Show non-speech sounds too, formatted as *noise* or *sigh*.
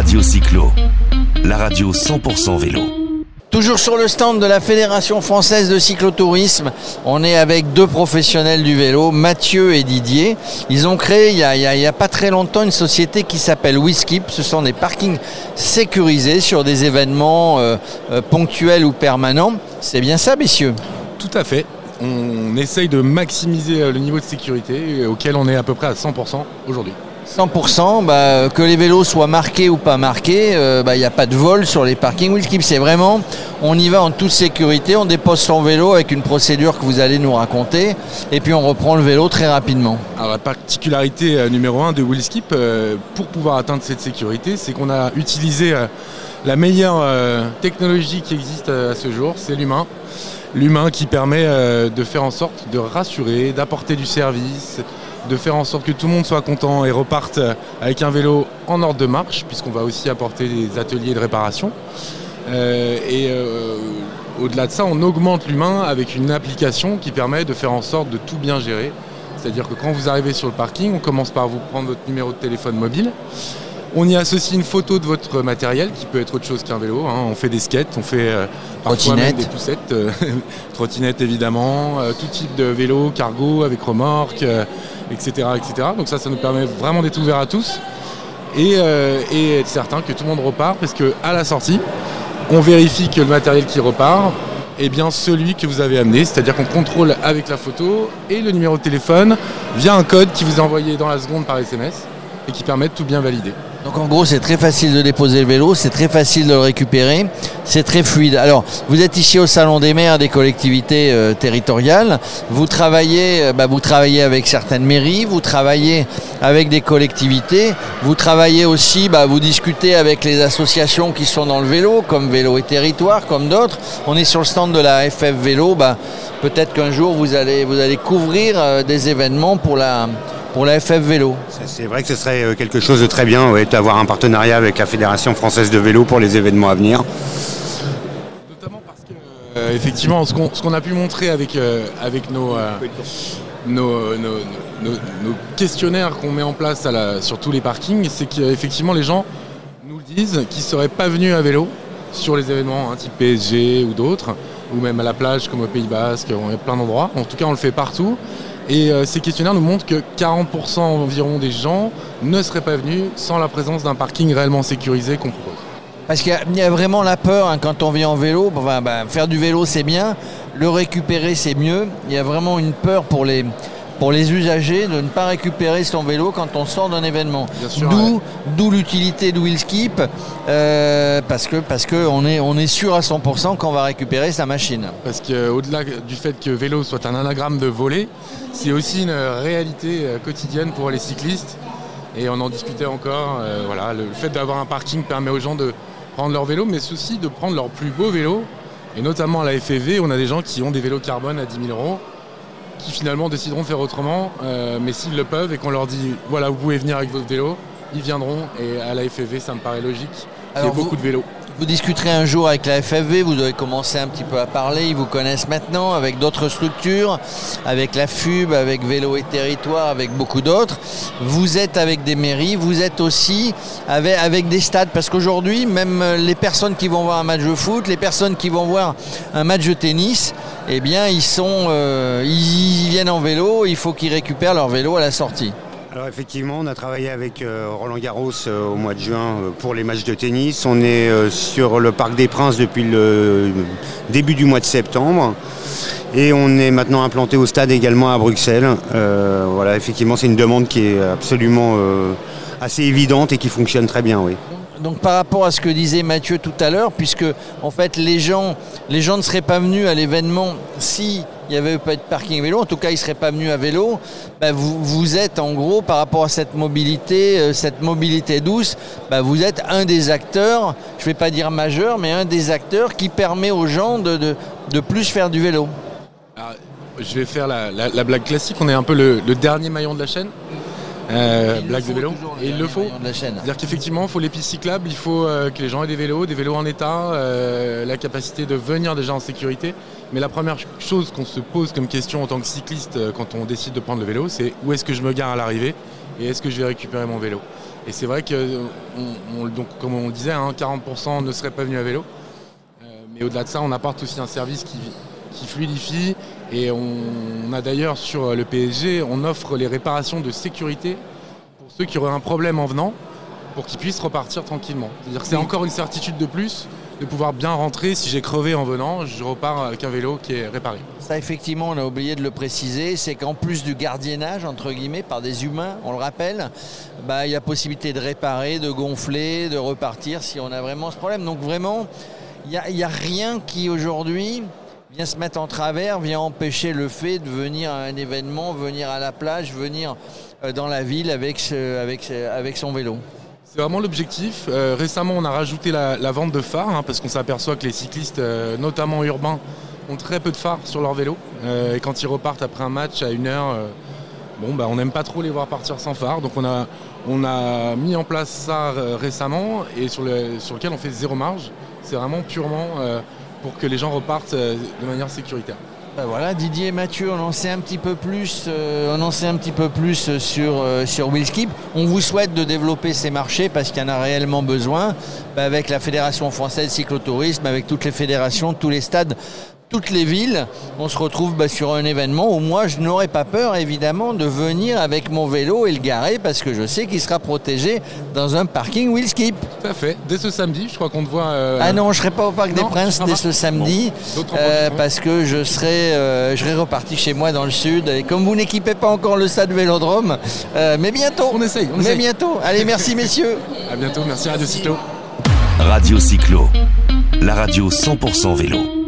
Radio Cyclo, la radio 100% vélo. Toujours sur le stand de la Fédération française de cyclotourisme, on est avec deux professionnels du vélo, Mathieu et Didier. Ils ont créé il n'y a, pas très longtemps une société qui s'appelle WeSkip. Ce sont des parkings sécurisés sur des événements euh, euh, ponctuels ou permanents. C'est bien ça, messieurs? Tout à fait. On essaye de maximiser euh, le niveau de sécurité auquel on est à peu près à 100% aujourd'hui. 100%, bah, que les vélos soient marqués ou pas marqués, euh, bah, il n'y a pas de vol sur les parkings Wheelskip. C'est vraiment, on y va en toute sécurité, on dépose son vélo avec une procédure que vous allez nous raconter, et puis on reprend le vélo très rapidement. Alors la particularité euh, numéro un de Wheelskip, euh, pour pouvoir atteindre cette sécurité, c'est qu'on a utilisé la meilleure technologie qui existe à ce jour, c'est l'humain. L'humain qui permet de faire en sorte de rassurer, d'apporter du service, de faire en sorte que tout le monde soit content et reparte avec un vélo en ordre de marche, puisqu'on va aussi apporter des ateliers de réparation. Euh, et euh, au-delà de ça, on augmente l'humain avec une application qui permet de faire en sorte de tout bien gérer. C'est-à-dire que quand vous arrivez sur le parking, on commence par vous prendre votre numéro de téléphone mobile. On y associe une photo de votre matériel qui peut être autre chose qu'un vélo. Hein. On fait des skates, on fait euh, parfois même des poussettes, *laughs* trottinettes évidemment, tout type de vélo, cargo avec remorque, etc., etc. Donc ça, ça nous permet vraiment d'être ouvert à tous euh, et, être certain que tout le monde repart parce qu'à la sortie, on vérifie que le matériel qui repart est bien celui que vous avez amené, c'est-à-dire qu'on contrôle avec la photo et le numéro de téléphone via un code qui vous est envoyé dans la seconde par SMS et qui permet de tout bien valider. Donc en gros, c'est très facile de déposer le vélo, c'est très facile de le récupérer, c'est très fluide. Alors, vous êtes ici au Salon des maires des collectivités euh, territoriales. Vous travaillez, euh, bah, vous travaillez avec certaines mairies, vous travaillez avec des collectivités, vous travaillez aussi, bah, vous discutez avec les associations qui sont dans le vélo, comme Vélo et Territoire, comme d'autres. On est sur le stand de la FF Vélo. Bah, peut-être qu'un jour vous allez, vous allez couvrir euh, des événements pour la pour la FF Vélo. C'est vrai que ce serait euh, quelque chose de très bien d'avoir un partenariat avec la Fédération française de vélo pour les événements à venir. Notamment parce que, euh, effectivement, ce qu'on a pu montrer avec, euh, avec nos, nos, questionnaires qu'on met en place sur tous les parkings, c'est qu'effectivement, les gens nous le disent qu'ils ne seraient pas venus à vélo sur les événements, hein, type PSG ou d'autres, ou même à la plage comme au Pays Basque, on a plein d'endroits. En tout cas, on le fait partout. Et euh, ces questionnaires nous montrent que 40% environ des gens ne seraient pas venus sans la présence d'un parking réellement sécurisé qu'on propose. Parce qu'il y, a vraiment la peur hein, quand on vient en vélo. Bah, faire du vélo c'est bien, le récupérer c'est mieux. Il y a vraiment une peur pour les, pour les usagers de ne pas récupérer son vélo quand on sort d'un événement. D'où l'utilité de Wheelskip, euh, parce que parce que on est, on est sûr à 100% qu'on va récupérer sa machine. Parce qu'au-delà du fait que vélo soit un anagramme de voler, c'est aussi une réalité euh, quotidienne pour les cyclistes. Et on en discutait encore. Euh, voilà, le fait d'avoir un parking permet aux gens de prendre leur vélo, mais aussi de prendre leur plus beau vélo. Et notamment à la FEV, on a des gens qui ont des vélos carbone à 10 000 euros qui finalement décideront de faire autrement. Euh, mais s'ils le peuvent et qu'on leur dit voilà, vous pouvez venir avec votre vélo, ils viendront. Et à la FFV, ça me paraît logique. Il y a beaucoup de vélos. Vous discuterez un jour avec la FFV, vous avez commencé un petit peu à parler, ils vous connaissent maintenant avec d'autres structures, avec la FUB, avec Vélo et Territoire, avec beaucoup d'autres. Vous êtes avec des mairies, vous êtes aussi avec, des stades, parce qu'aujourd'hui, même les personnes qui vont voir un match de foot, les personnes qui vont voir un match de tennis, eh bien, ils, euh, ils viennent en vélo, il faut qu'ils récupèrent leur vélo à la sortie. Alors effectivement, on a travaillé avec euh, Roland Garros euh, au mois de juin pour les matchs de tennis. On est sur le Parc des Princes depuis le début du mois de septembre. Et on est maintenant implanté au stade également à Bruxelles. voilà, effectivement, c'est une demande qui est absolument assez évidente et qui fonctionne très bien, donc par rapport à ce que disait Mathieu tout à l'heure, puisque en fait les gens, les gens ne seraient pas venus à l'événement si il n'y avait pas de parking vélo, en tout cas ils ne seraient pas venus à vélo, bah, vous, êtes en gros par rapport à cette mobilité, euh, cette mobilité douce, bah, vous êtes un des acteurs, je ne vais pas dire majeur, mais un des acteurs qui permet aux gens de, plus faire du vélo. je vais faire la, blague classique, on est un peu le dernier maillon de la chaîne. Euh, blague de vélo. Et il le faut. C'est-à-dire qu'effectivement, il faut les pistes cyclables, il faut euh, que les gens aient des vélos, des vélos en état, euh, la capacité de venir déjà en sécurité. Mais la première chose qu'on se pose comme question en tant que cycliste quand on décide de prendre le vélo, c'est où est-ce que je me gare à l'arrivée et est-ce que je vais récupérer mon vélo Et c'est vrai que, donc, comme on le disait, 40% hein, ne seraient pas venus à vélo. mais au-delà de ça, on apporte aussi un service qui, qui fluidifie. Et on, a d'ailleurs sur le PSG, on offre les réparations de sécurité pour ceux qui auraient un problème en venant, pour qu'ils puissent repartir tranquillement. C'est-à-dire que c'est encore une certitude de plus de pouvoir bien rentrer. Si j'ai crevé en venant, je repars avec un vélo qui est réparé. Ça, effectivement, on a oublié de le préciser, c'est qu'en plus du gardiennage, entre guillemets, par des humains, on le rappelle, bah, il y a possibilité de réparer, de gonfler, de repartir si on a vraiment ce problème. Donc vraiment, il n'y a, a, rien qui aujourd'hui se mettre en travers, vient empêcher le fait de venir à un événement, venir à la plage, venir euh, dans la ville avec, avec, avec son vélo. C'est vraiment l'objectif. Euh, récemment, on a rajouté la, vente de phares hein, parce qu'on s'aperçoit que les cyclistes, euh, notamment urbains, ont très peu de phares sur leur vélo. et quand ils repartent après un match à une heure, bon, bah, on n'aime pas trop les voir partir sans phare. Donc on a, on a mis en place ça récemment et sur, le, sur lequel on fait zéro marge. C'est vraiment purement pour que les gens repartent euh, de manière sécuritaire. Ben voilà, Didier et Mathieu, on en sait un petit peu plus, euh, on en un petit peu plus sur, euh, sur Willskip. On vous souhaite de développer ces marchés parce qu'il y en a réellement besoin. Ben avec la Fédération française cyclotourisme, avec toutes les fédérations, tous les stades toutes les villes, on se retrouve bah, sur un événement où moi je n'aurais pas peur évidemment de venir avec mon vélo et le garer parce que je sais qu'il sera protégé dans un parking Willskip. Tout à fait. Dès ce samedi, je crois qu'on te voit. Euh, ah non, je serai pas au Parc des Princes dès ce samedi euh, parce que je serai, euh, je serai reparti chez moi dans le sud et comme vous n'équipez pas encore le stade Vélodrome, mais bientôt. On essaye. On mais bientôt. Allez, merci messieurs. à bientôt. Merci Radio Cyclo. Radio Cyclo, la radio 100% vélo.